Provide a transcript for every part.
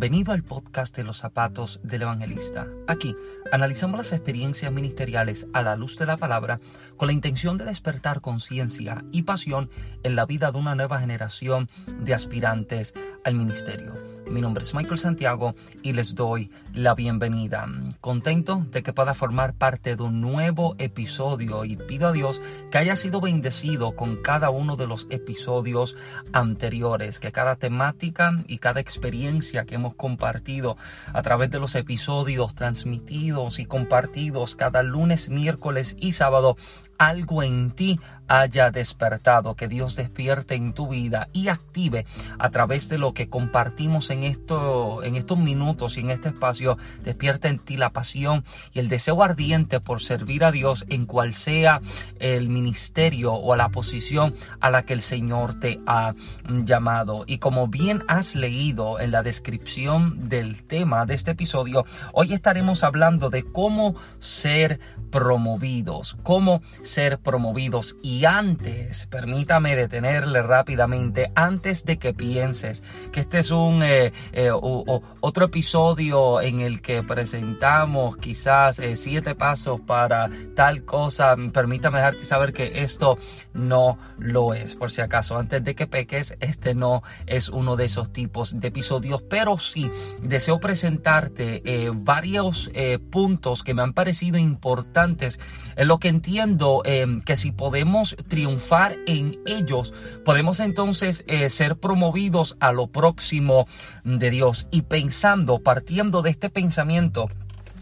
Bienvenido al podcast de los zapatos del evangelista. Aquí analizamos las experiencias ministeriales a la luz de la palabra con la intención de despertar conciencia y pasión en la vida de una nueva generación de aspirantes al ministerio. Mi nombre es Michael Santiago y les doy la bienvenida. Contento de que pueda formar parte de un nuevo episodio y pido a Dios que haya sido bendecido con cada uno de los episodios anteriores, que cada temática y cada experiencia que hemos compartido a través de los episodios transmitidos y compartidos cada lunes, miércoles y sábado algo en ti haya despertado, que Dios despierte en tu vida y active a través de lo que compartimos en, esto, en estos minutos y en este espacio, despierte en ti la pasión y el deseo ardiente por servir a Dios en cual sea el ministerio o la posición a la que el Señor te ha llamado. Y como bien has leído en la descripción del tema de este episodio, hoy estaremos hablando de cómo ser promovidos, cómo ser promovidos. Y antes, permítame detenerle rápidamente, antes de que pienses que este es un eh, eh, otro episodio en el que presentamos quizás eh, siete pasos para tal cosa, permítame dejarte saber que esto no lo es, por si acaso, antes de que peques, este no es uno de esos tipos de episodios, pero sí deseo presentarte varios puntos que me han parecido importantes en lo que entiendo em, que si podemos triunfar en ellos, podemos entonces eh, ser promovidos a lo próximo de Dios. Y pensando, partiendo de este pensamiento,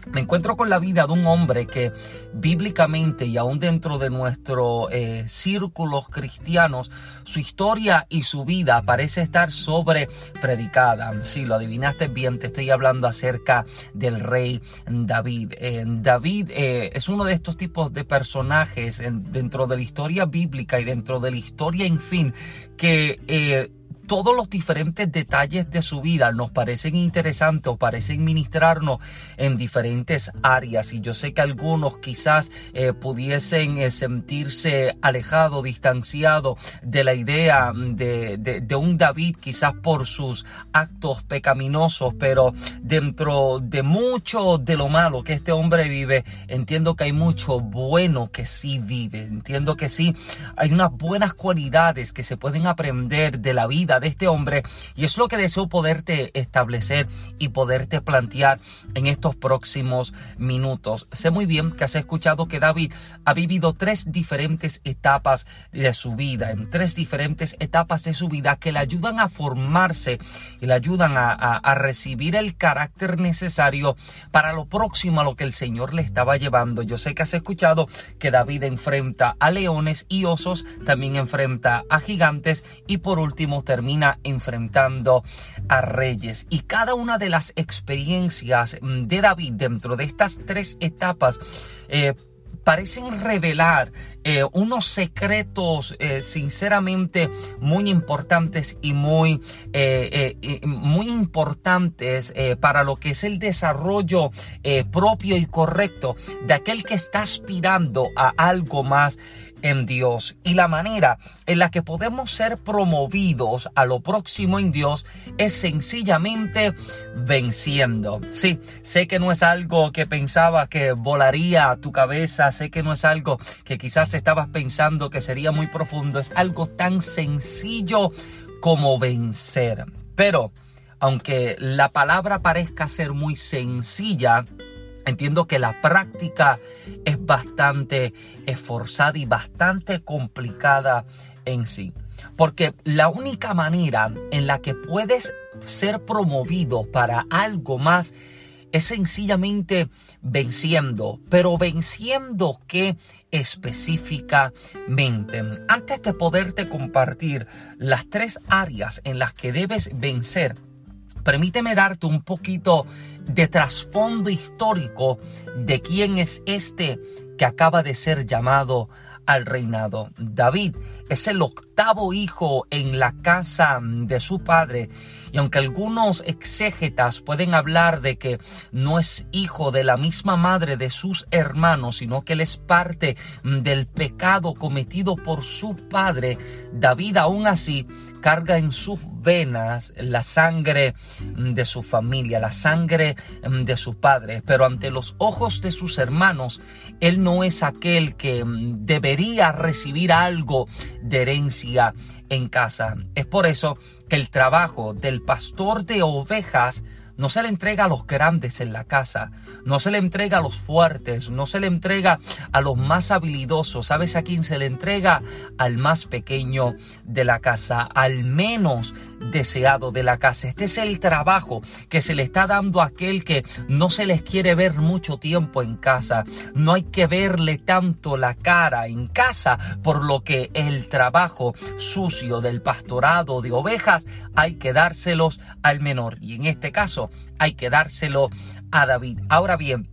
me encuentro con la vida de un hombre que bíblicamente y aún dentro de nuestros eh, círculos cristianos, su historia y su vida parece estar sobre predicada. Si lo adivinaste bien, te estoy hablando acerca del rey David. Eh, David eh, es uno de estos tipos de personajes dentro de la historia bíblica y dentro de la historia, en fin, que todos los diferentes detalles de su vida nos parecen interesantes o parecen ministrarnos en diferentes áreas. Y yo sé que algunos quizás eh, pudiesen eh, sentirse alejados, distanciados de la idea de, de, un David, quizás por sus actos pecaminosos, pero dentro de mucho de lo malo que este hombre vive, entiendo que hay mucho bueno que sí vive. Entiendo que sí hay unas buenas cualidades que se pueden aprender de la vida de este hombre y es lo que deseo poderte establecer y poderte plantear en estos próximos minutos. Sé muy bien que has escuchado que David ha vivido tres diferentes etapas de su vida, en tres diferentes etapas de su vida que le ayudan a formarse y le ayudan a, a recibir el carácter necesario para lo próximo a lo que el Señor le estaba llevando. Yo sé que has escuchado que David enfrenta a leones y osos, también enfrenta a gigantes y por último termina enfrentando a reyes. Y cada una de las experiencias mm, de David dentro de estas tres etapas eh, parecen revelar eh, unos secretos eh, sinceramente muy importantes y muy, muy importantes para lo que es el desarrollo propio y correcto de aquel que está aspirando a algo más en Dios y la manera en la que podemos ser promovidos a lo próximo en Dios es sencillamente venciendo. Sí, sé que no es algo que pensaba que volaría a tu cabeza, sé que no es algo que quizás estabas pensando que sería muy profundo, es algo tan sencillo como vencer. Pero, aunque la palabra parezca ser muy sencilla, Entiendo que la práctica es bastante esforzada y bastante complicada en sí. Porque la única manera en la que puedes ser promovido para algo más es sencillamente venciendo, pero venciendo qué específicamente. Antes de poderte compartir las tres áreas en las que debes vencer, permíteme darte un poquito de trasfondo histórico de quién es este que acaba de ser llamado al reinado. David es el octavo hijo en la casa de su padre. Y aunque algunos exégetas pueden hablar de que no es hijo de la misma madre de sus hermanos, sino que él es parte del pecado cometido por su padre, David aún así carga en sus venas la sangre de su familia, la sangre de su padre, pero ante los ojos de sus hermanos, él no es aquel que debería recibir algo de herencia en casa. Es por eso que el trabajo del pastor de ovejas no se le entrega a los grandes en la casa, no se le entrega a los fuertes, no se le entrega a los más habilidosos. ¿Sabes a quién se le entrega? Al más pequeño de la casa, al menos deseado de la casa. Este es el trabajo que se le está dando a aquel que no se les quiere ver mucho tiempo en casa. No hay que verle tanto la cara en casa, por lo que el trabajo sucio del pastorado de ovejas hay que dárselos al menor. Y en este caso hay que dárselo a David. Ahora bien,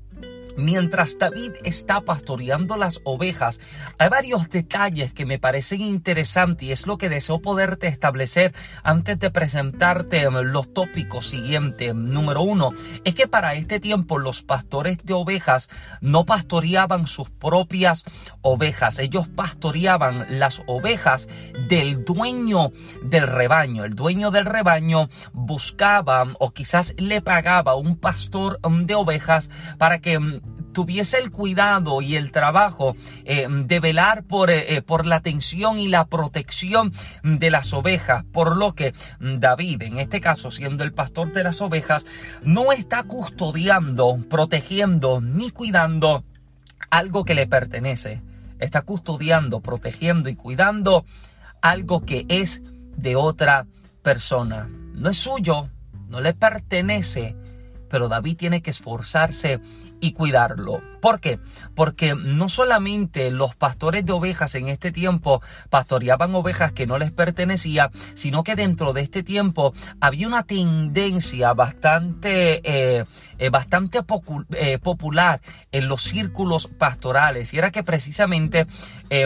Mientras David está pastoreando las ovejas, hay varios detalles que me parecen interesantes y es lo que deseo poderte establecer antes de presentarte los tópicos siguientes. Número uno, es que para este tiempo los pastores de ovejas no pastoreaban sus propias ovejas, ellos pastoreaban las ovejas del dueño del rebaño. El dueño del rebaño buscaba o quizás le pagaba un pastor de ovejas para que tuviese el cuidado y el trabajo eh, de velar por, eh, eh, por la atención y la protección de las ovejas, por lo que David, en este caso siendo el pastor de las ovejas, no está custodiando, protegiendo ni cuidando algo que le pertenece. Está custodiando, protegiendo y cuidando algo que es de otra persona. No es suyo, no le pertenece, pero David tiene que esforzarse y cuidarlo. ¿Por qué? Porque no solamente los pastores de ovejas en este tiempo pastoreaban ovejas que no les pertenecía, sino que dentro de este tiempo había una tendencia bastante, eh, eh, bastante eh, popular en los círculos pastorales y era que precisamente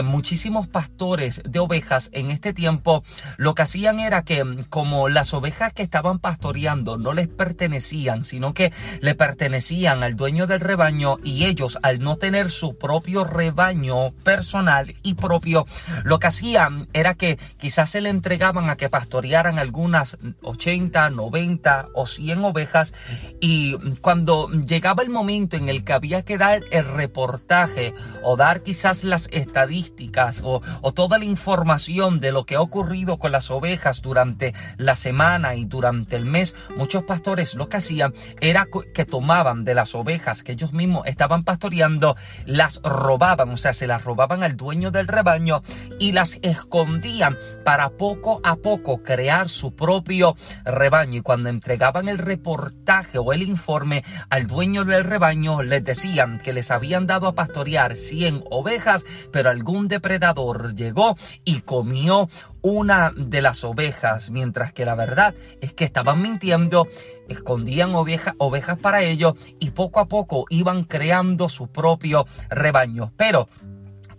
muchísimos pastores de ovejas en este tiempo lo que hacían era que como las ovejas que estaban pastoreando no les pertenecían, sino que le pertenecían al dueño del rebaño y ellos al no tener su propio rebaño personal y propio, lo que hacían era que quizás se le entregaban a que pastorearan algunas 80, 90 o 100 ovejas. Y cuando llegaba el momento en el que había que dar el reportaje o dar quizás las estadísticas o, o toda la información de lo que ha ocurrido con las ovejas durante la semana y durante el mes, muchos pastores lo que hacían era que tomaban de las ovejas que ellos mismos estaban pastoreando, las robaban, o sea, se las robaban al dueño del rebaño y las escondían para poco a poco crear su propio rebaño. Y cuando entregaban el reportaje o el informe al dueño del rebaño, les decían que les habían dado a pastorear 100 ovejas, pero algún depredador llegó y comió una de las ovejas, mientras que la verdad es que estaban mintiendo, escondían ovejas para ellos y poco a poco iban creando su propio rebaño. Pero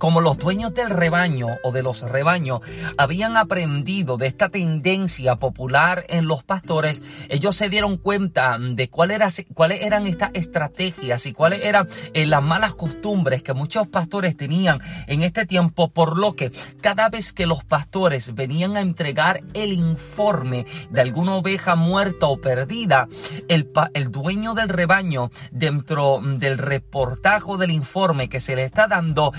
como los dueños del rebaño o de los rebaños habían aprendido de esta tendencia popular en los pastores, ellos se dieron cuenta de cuál era, cuáles eran estas estrategias y cuáles eran eh, las malas costumbres que muchos pastores tenían en este tiempo, por lo que cada vez que los pastores venían a entregar el informe de alguna oveja muerta o perdida, el, el dueño del rebaño, dentro del reportaje del informe que se le está dando,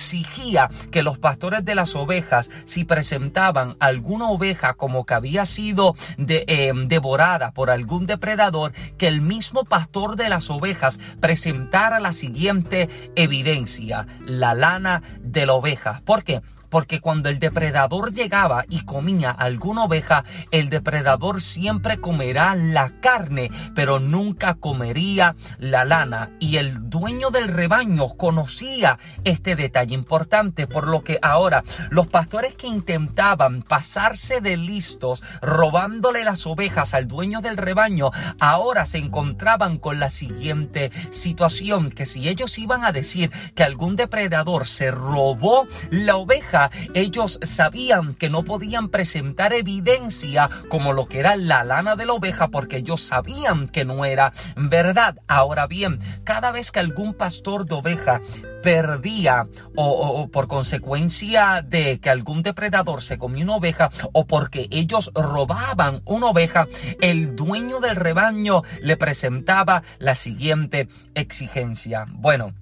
exigía que los pastores de las ovejas, si presentaban alguna oveja como que había sido eh, devorada por algún depredador, que el mismo pastor de las ovejas presentara la siguiente evidencia, la lana de la oveja. ¿Por qué? Porque cuando el depredador llegaba y comía alguna oveja, el depredador siempre comerá la carne, pero nunca comería la lana. Y el dueño del rebaño conocía este detalle importante, por lo que ahora los pastores que intentaban pasarse de listos, robándole las ovejas al dueño del rebaño, ahora se encontraban con la siguiente situación, que si ellos iban a decir que algún depredador se robó la oveja, ellos sabían que no podían presentar evidencia como lo que era la lana de la oveja porque ellos sabían que no era verdad. Ahora bien, cada vez que algún pastor de oveja perdía o, por consecuencia de que algún depredador se comió una oveja o porque ellos robaban una oveja, el dueño del rebaño le presentaba la siguiente exigencia. Bueno,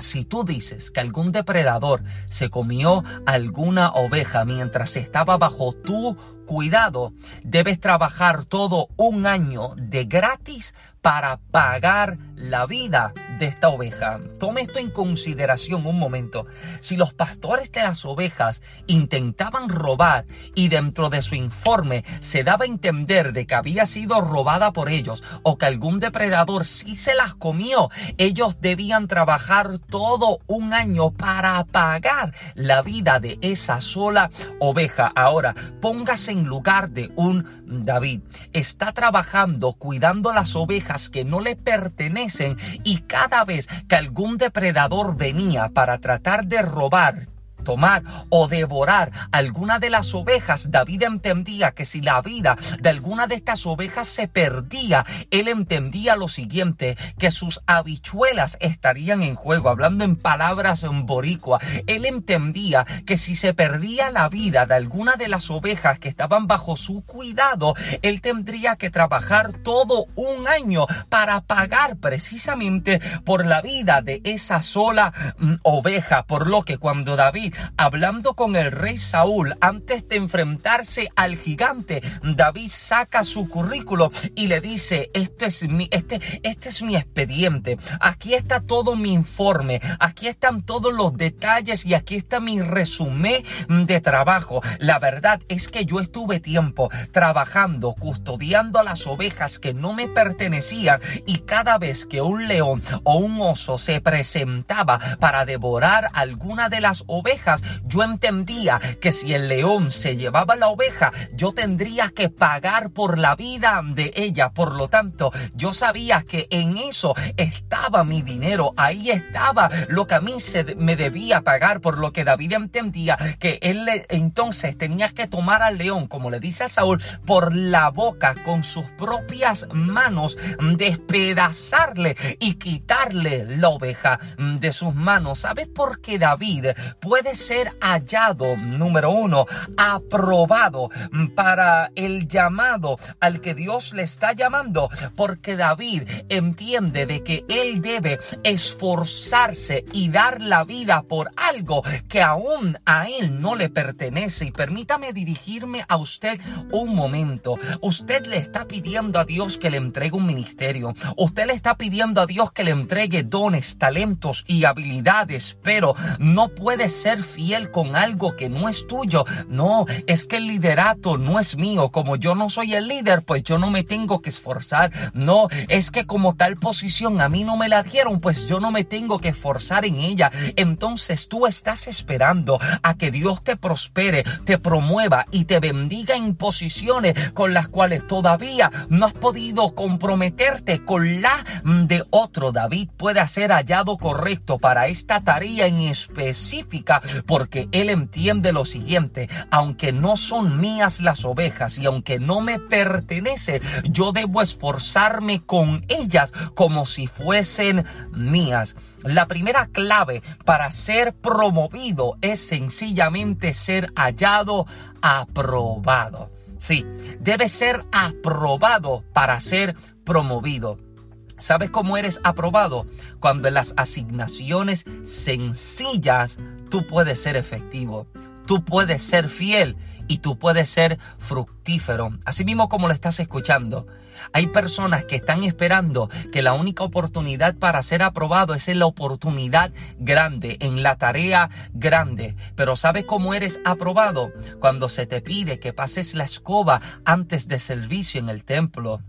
si tú dices que algún depredador se comió alguna oveja mientras estaba bajo tu cuidado, debes trabajar todo un año de gratis para pagar la vida de esta oveja. Tome esto en consideración un momento. Si los pastores de las ovejas intentaban robar y dentro de su informe se daba a entender de que había sido robada por ellos o que algún depredador sí se las comió, ellos debían trabajar todo un año para pagar la vida de esa sola oveja. Ahora, póngase en lugar de un David. Está trabajando cuidando las ovejas que no le pertenecen y cada vez que algún depredador venía para tratar de robar, tomar o devorar alguna de las ovejas, David entendía que si la vida de alguna de estas ovejas se perdía, él entendía lo siguiente, que sus habichuelas estarían en juego, hablando en palabras en boricua. Él entendía que si se perdía la vida de alguna de las ovejas que estaban bajo su cuidado, él tendría que trabajar todo un año para pagar precisamente por la vida de esa sola mm, oveja, por lo que cuando David hablando con el rey Saúl antes de enfrentarse al gigante, David saca su currículo y le dice, este es mi, este, este es mi expediente, aquí está todo mi informe, aquí están todos los detalles y aquí está mi resumen de trabajo. La verdad es que yo estuve tiempo trabajando, custodiando a las ovejas que no me pertenecían y cada vez que un león o un oso se presentaba para devorar alguna de las ovejas, yo entendía que si el león se llevaba la oveja, yo tendría que pagar por la vida de ella. Por lo tanto, yo sabía que en eso estaba mi dinero, ahí estaba lo que a mí se me debía pagar, por lo que David entendía que él entonces tenía que tomar al león, como le dice a Saúl, por la boca con sus propias manos, despedazarle y quitarle la oveja de sus manos. ¿Sabes por qué David puede ser hallado, número uno, aprobado para el llamado al que Dios le está llamando, porque David entiende de que él debe esforzarse y dar la vida por algo que aún a él no le pertenece. Y permítame dirigirme a usted un momento. Usted le está pidiendo a Dios que le entregue un ministerio. Usted le está pidiendo a Dios que le entregue dones, talentos y habilidades, pero no puede ser fiel con algo que no es tuyo. No, es que el liderato no es mío. Como yo no soy el líder, pues yo no me tengo que esforzar. No, es que como tal posición a mí no me la dieron, pues yo no me tengo que esforzar en ella. Entonces tú estás esperando a que Dios te prospere, te promueva y te bendiga en posiciones con las cuales todavía no has podido comprometerte con la de otro. David puede ser hallado correcto para esta tarea en específica porque él entiende lo siguiente, aunque no son mías las ovejas y aunque no me pertenece, yo debo esforzarme con ellas como si fuesen mías. La primera clave para ser promovido es sencillamente ser hallado, aprobado. Sí, debe ser aprobado para ser promovido. ¿Sabes cómo eres aprobado? Cuando las asignaciones sencillas tú puedes ser efectivo, tú puedes ser fiel y tú puedes ser fructífero. Así mismo como lo estás escuchando. Hay personas que están esperando que la única oportunidad para ser aprobado es en la oportunidad grande, en la tarea grande. Pero ¿sabes cómo eres aprobado? Cuando se te pide que pases la escoba antes de servicio en el templo.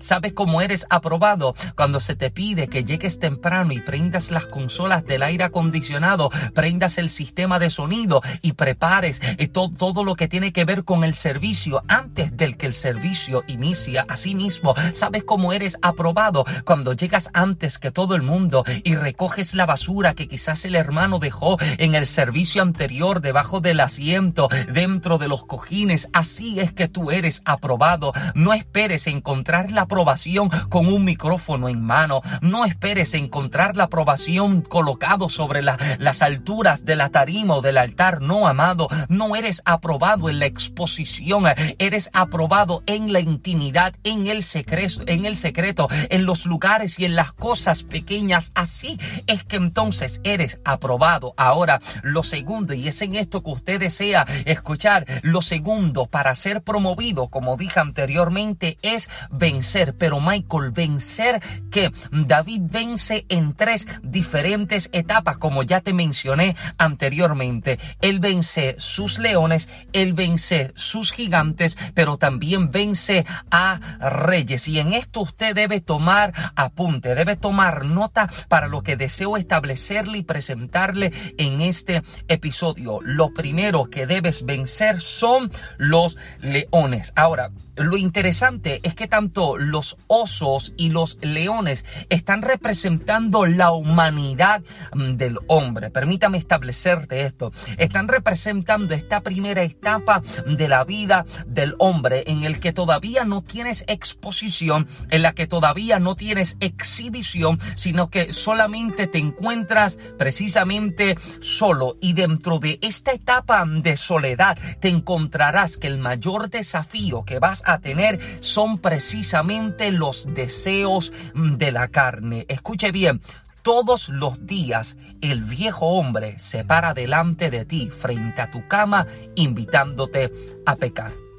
¿Sabes cómo eres aprobado? Cuando se te pide que llegues temprano y prendas las consolas del aire acondicionado, prendas el sistema de sonido y prepares eh, todo, lo que tiene que ver con el servicio antes del que el servicio inicia. Así mismo. Sabes cómo eres aprobado cuando llegas antes que todo el mundo y recoges la basura que quizás el hermano dejó en el servicio anterior debajo del asiento, dentro de los cojines. Así es que tú eres aprobado. No esperes encontrar la aprobación con un micrófono en mano. No esperes encontrar la aprobación colocado sobre las alturas de la tarima o del altar. No, amado, no eres aprobado en la exposición. Eres aprobado en la intimidad, el secreto, en el secreto, en los lugares y en las cosas pequeñas. Así es que entonces eres aprobado. Ahora, lo segundo, y es en esto que usted desea escuchar, lo segundo para ser promovido, como dije anteriormente, es vencer. Pero Michael, vencer que David vence en tres diferentes etapas, como ya te mencioné anteriormente. Él vence sus leones, él vence sus gigantes, pero también vence a reyes. Y en esto usted debe tomar apunte, debe tomar nota para lo que deseo establecerle y presentarle en este episodio. Lo primero que debes vencer son los leones. Ahora, lo interesante es que tanto los osos y los leones están representando la humanidad mm, del hombre. Permítame establecerte esto. Están representando esta primera etapa de la vida del hombre en el que todavía no tienes exposición, en la que todavía no tienes exhibición, sino que solamente te encuentras precisamente solo. Y dentro de esta etapa de soledad te encontrarás que el mayor desafío que vas a tener son precisamente los deseos de la carne. Escuche bien, todos los días el viejo hombre se para delante de ti frente a tu cama invitándote a pecar.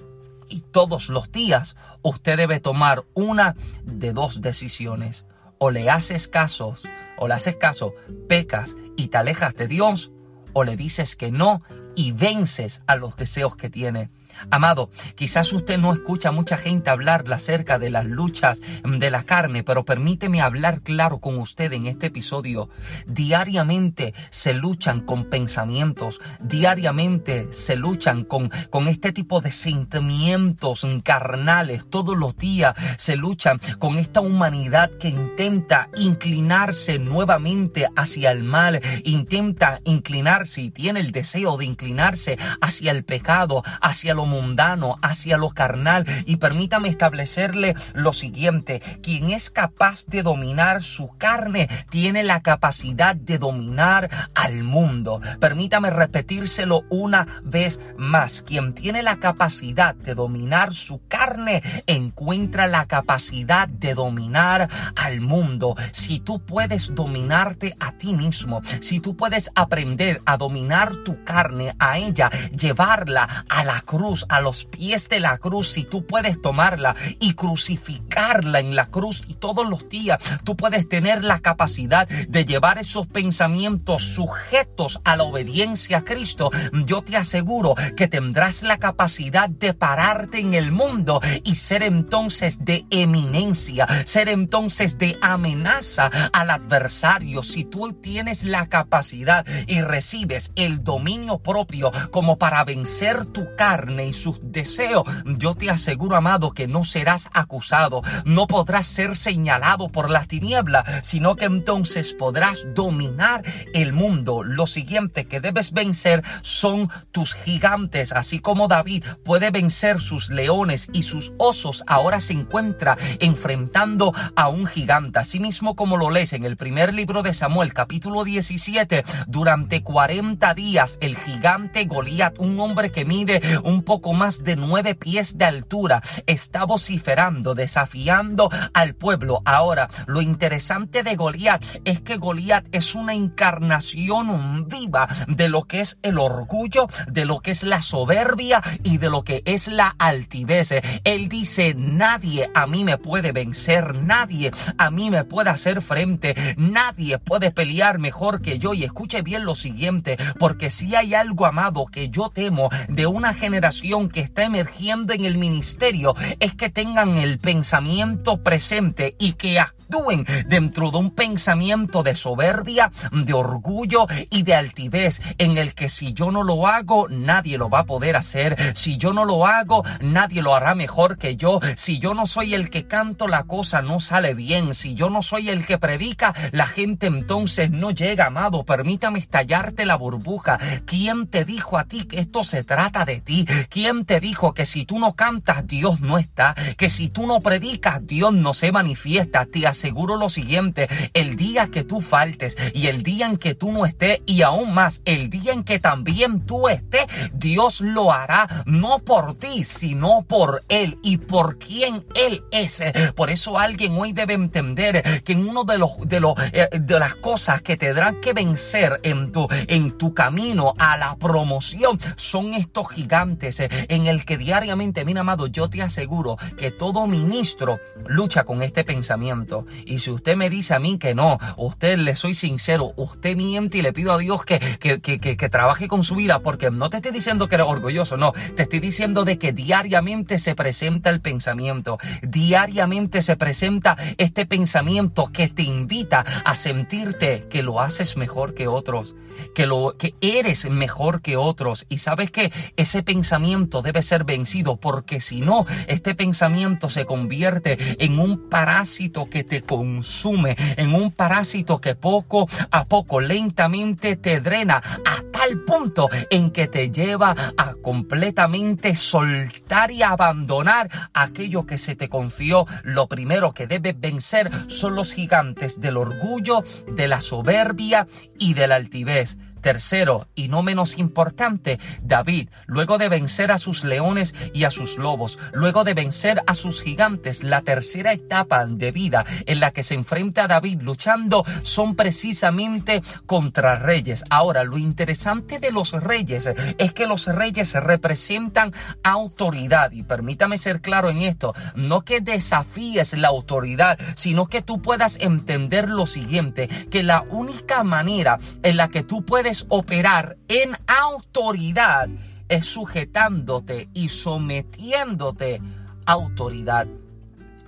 Y todos los días usted debe tomar una de dos decisiones. O le haces caso, o le haces caso, pecas y te alejas de Dios, o le dices que no y vences a los deseos que tiene. Amado, quizás usted no escucha a mucha gente hablar acerca de las luchas de la carne, pero permíteme hablar claro con usted en este episodio. Diariamente se luchan con pensamientos, diariamente se luchan con, con este tipo de sentimientos carnales, todos los días se luchan con esta humanidad que intenta inclinarse nuevamente hacia el mal, intenta inclinarse y tiene el deseo de inclinarse hacia el pecado, hacia lo mundano, hacia lo carnal. Y permítame establecerle lo siguiente, quien es capaz de dominar su carne tiene la capacidad de dominar al mundo. Permítame repetírselo una vez más, quien tiene la capacidad de dominar su carne encuentra la capacidad de dominar al mundo. Si tú puedes dominarte a ti mismo, si tú puedes aprender a dominar tu carne, a ella, llevarla a la cruz, a los pies de la cruz, si tú puedes tomarla y crucificarla en la cruz y todos los días tú puedes tener la capacidad de llevar esos pensamientos sujetos a la obediencia a Cristo, yo te aseguro que tendrás la capacidad de pararte en el mundo y ser entonces de eminencia, ser entonces de amenaza al adversario. Si tú tienes la capacidad y recibes el dominio propio como para vencer tu carne, y sus deseos, yo te aseguro, amado, que no serás acusado, no podrás ser señalado por las tinieblas, sino que entonces podrás dominar el mundo. Lo siguiente que debes vencer son tus gigantes, así como David puede vencer sus leones y sus osos, ahora se encuentra enfrentando a un gigante. Asimismo, como lo lees en el primer libro de Samuel, capítulo 17, durante 40 días el gigante Goliat, un hombre que mide un poco más de nueve pies de altura, está vociferando, desafiando al pueblo. Ahora, lo interesante de Goliat es que Goliat es una encarnación viva de lo que es el orgullo, de lo que es la soberbia y de lo que es la altivez. Él dice, nadie a mí me puede vencer, nadie a mí me puede hacer frente, nadie puede pelear mejor que yo. Y escuche bien lo siguiente, porque si hay algo amado que yo temo de una generación que está emergiendo en el ministerio es que tengan el pensamiento presente y que actúen dentro de un pensamiento de soberbia, de orgullo y de altivez en el que si yo no lo hago, nadie lo va a poder hacer. Si yo no lo hago, nadie lo hará mejor que yo. Si yo no soy el que canto, la cosa no sale bien. Si yo no soy el que predica, la gente entonces no llega, amado. Permítame estallarte la burbuja. ¿Quién te dijo a ti que esto se trata de ti? ¿Quién te dijo que si tú no cantas, Dios no está? Que si tú no predicas, Dios no se manifiesta. Te aseguro lo siguiente, el día que tú faltes y el día en que tú no estés y aún más el día en que también tú estés, Dios lo hará no por ti, sino por Él y por quien Él es. Por eso alguien hoy debe entender que en uno de los de los eh, de las cosas que tendrán que vencer en tu en tu camino a la promoción son estos gigantes en el que diariamente, mira amado, yo te aseguro que todo ministro lucha con este pensamiento. Y si usted me dice a mí que no, usted le soy sincero, usted miente y le pido a Dios que, que, que, que, trabaje con su vida, porque no te estoy diciendo que eres orgulloso, no, te estoy diciendo de que diariamente se presenta el pensamiento, diariamente se presenta este pensamiento que te invita a sentirte que lo haces mejor que otros, que lo que eres mejor que otros y sabes que ese pensamiento debe ser vencido porque si no este pensamiento se convierte en un parásito que te consume, en un parásito que poco a poco lentamente te drena a tal punto en que te lleva a completamente soltar y abandonar aquello que se te confió. Lo primero que debes vencer son los gigantes del orgullo, de la soberbia y de la altivez. Tercero, y no menos importante, David, luego de vencer a sus leones y a sus lobos, luego de vencer a sus gigantes, la tercera etapa de vida en la que se enfrenta David luchando son precisamente contra reyes. Ahora, lo interesante de los reyes es que los reyes representan autoridad. Y permítame ser claro en esto, no que desafíes la autoridad, sino que tú puedas entender lo siguiente, que la única manera en la que tú puedes operar en autoridad es sujetándote y sometiéndote a autoridad.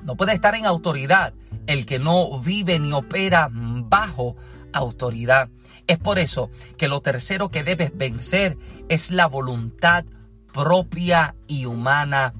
No puede estar en autoridad el que no vive ni opera bajo autoridad. Es por eso que lo tercero que debes vencer es la voluntad propia y humana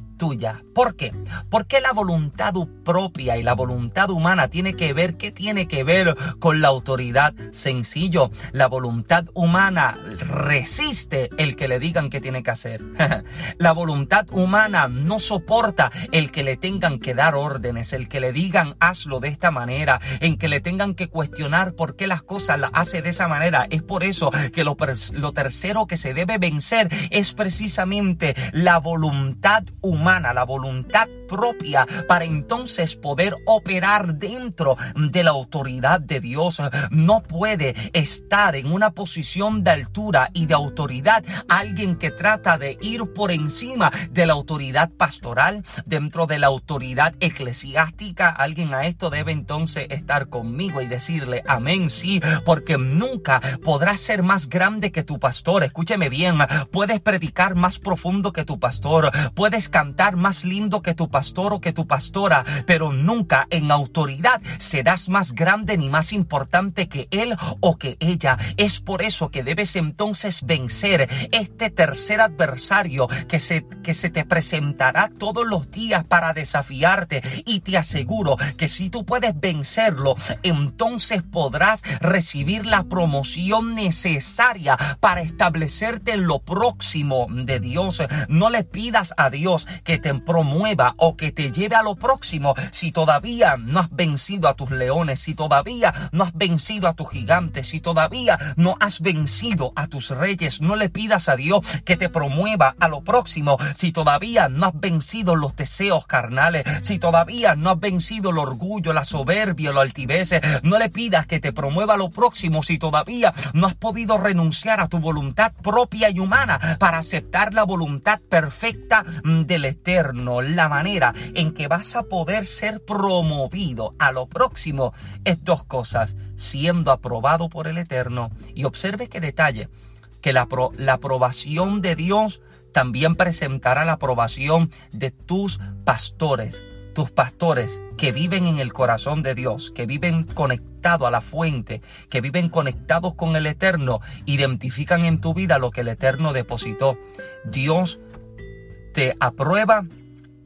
¿Por qué? Porque la voluntad propia y la voluntad humana tiene que ver, ¿qué tiene que ver con la autoridad? Sencillo, la voluntad humana resiste el que le digan qué tiene que hacer. la voluntad humana no soporta el que le tengan que dar órdenes, el que le digan hazlo de esta manera, en que le tengan que cuestionar por qué las cosas las hace de esa manera. Es por eso que lo tercero que se debe vencer es precisamente la voluntad humana, la voluntad voluntad propia para entonces poder operar dentro de la autoridad de Dios. No puede estar en una posición de altura y de autoridad alguien que trata de ir por encima de la autoridad pastoral, dentro de la autoridad eclesiástica. Alguien a esto debe entonces estar conmigo y decirle amén, sí, porque nunca podrás ser más grande que tu pastor. Escúcheme bien, puedes predicar más profundo que tu pastor, puedes cantar más lindo que tu pastor o que tu pastora, pero nunca en autoridad serás más grande ni más importante que él o que ella. Es por eso que debes entonces vencer este tercer adversario que se, que se te presentará todos los días para desafiarte y te aseguro que si tú puedes vencerlo, entonces podrás recibir la promoción necesaria para establecerte en lo próximo de Dios. No le pidas a Dios que te promueva o que te lleve a lo próximo si todavía no has vencido a tus leones, si todavía no has vencido a tus gigantes, si todavía no has vencido a tus reyes. No le pidas a Dios que te promueva a lo próximo si todavía no has vencido los deseos carnales, si todavía no has vencido el orgullo, la soberbia, la altivez. No le pidas que te promueva a lo próximo si todavía no has podido renunciar a tu voluntad propia y humana para aceptar la voluntad perfecta del Eterno, la manera en que vas a poder ser promovido a lo próximo es dos cosas, siendo aprobado por el Eterno. Y observe qué detalle, que la, la aprobación de Dios también presentará la aprobación de tus pastores tus pastores que viven en el corazón de Dios, que viven conectados a la fuente, que viven conectados con el Eterno, identifican en tu vida lo que el Eterno depositó. Dios te aprueba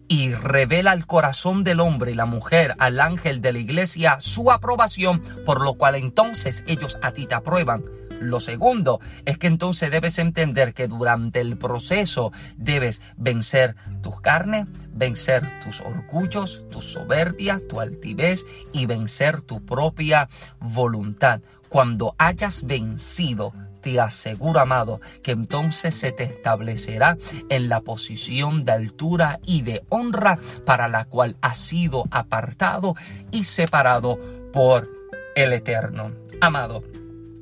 y revela al corazón del hombre y la mujer, al ángel de la iglesia, su aprobación, por lo cual entonces ellos a ti te aprueban. Lo segundo es que entonces debes entender que durante el proceso debes vencer tus carnes, vencer tus orgullos, tu soberbia, tu altivez y vencer tu propia voluntad. Cuando hayas vencido, te aseguro, amado, que entonces se te establecerá en la posición de altura y de honra para la cual has sido apartado y separado por el Eterno. Amado,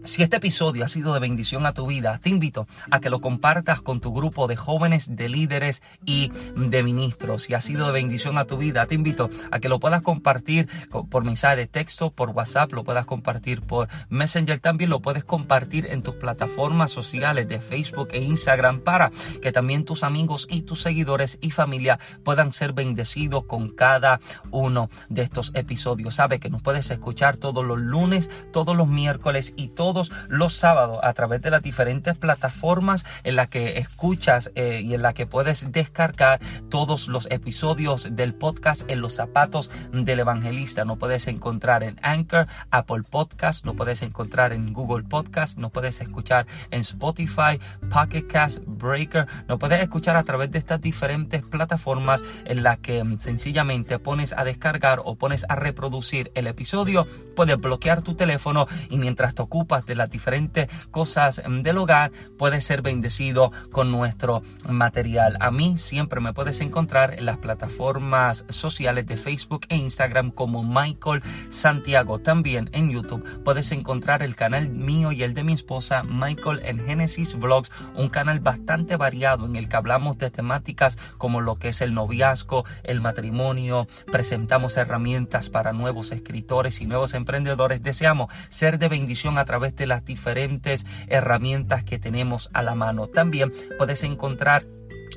si este episodio ha sido de bendición a tu vida, te invito a que lo compartas con tu grupo de jóvenes, de líderes y de ministros. Si ha sido de bendición a tu vida, te invito a que lo puedas compartir por mensaje de texto, por WhatsApp, lo puedas compartir por Messenger, también lo puedes compartir en tus plataformas sociales de Facebook e Instagram para que también tus amigos y tus seguidores y familia puedan ser bendecidos con cada uno de estos episodios. Sabe que nos puedes escuchar todos los lunes, todos los miércoles y todos los sábados a través de las diferentes plataformas en las que escuchas eh, y en las que puedes descargar todos los episodios del podcast en los zapatos del evangelista. No puedes encontrar en Anchor, Apple Podcast, no puedes encontrar en Google Podcast, no puedes escuchar en Spotify, Pocket Cast, Breaker, no puedes escuchar a través de estas diferentes plataformas en las que mm, sencillamente pones a descargar o pones a reproducir el episodio, puedes bloquear tu teléfono y mientras te ocupas de las diferentes cosas del hogar, puedes ser bendecido con nuestro material. A mí siempre me puedes encontrar en las plataformas sociales de Facebook e Instagram como Michael Santiago. También en YouTube puedes encontrar el canal mío y el de mi esposa Michael en Genesis Vlogs, un canal bastante variado en el que hablamos de temáticas como lo que es el noviazgo, el matrimonio, presentamos herramientas para nuevos escritores y nuevos emprendedores. Deseamos ser de bendición a través las diferentes herramientas que tenemos a la mano. También puedes encontrar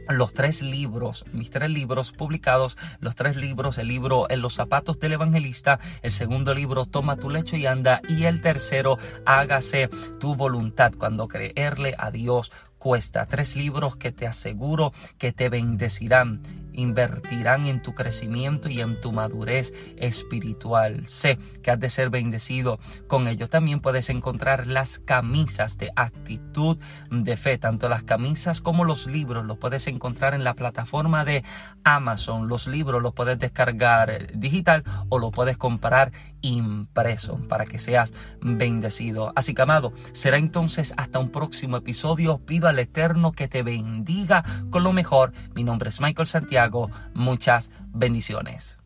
los tres libros, mis tres libros publicados, los tres libros, el libro En los zapatos del evangelista, el segundo libro Toma tu lecho y anda y el tercero Hágase tu voluntad cuando creerle a Dios cuesta. Tres libros que te aseguro que te bendecirán invertirán en tu crecimiento y en tu madurez espiritual. Sé que has de ser bendecido con ello. También puedes encontrar las camisas de actitud de fe, tanto las camisas como los libros los puedes encontrar en la plataforma de Amazon. Los libros los puedes descargar digital o lo puedes comprar impreso para que seas bendecido. Así que amado, será entonces hasta un próximo episodio. Pido al Eterno que te bendiga con lo mejor. Mi nombre es Michael Santiago. Muchas bendiciones.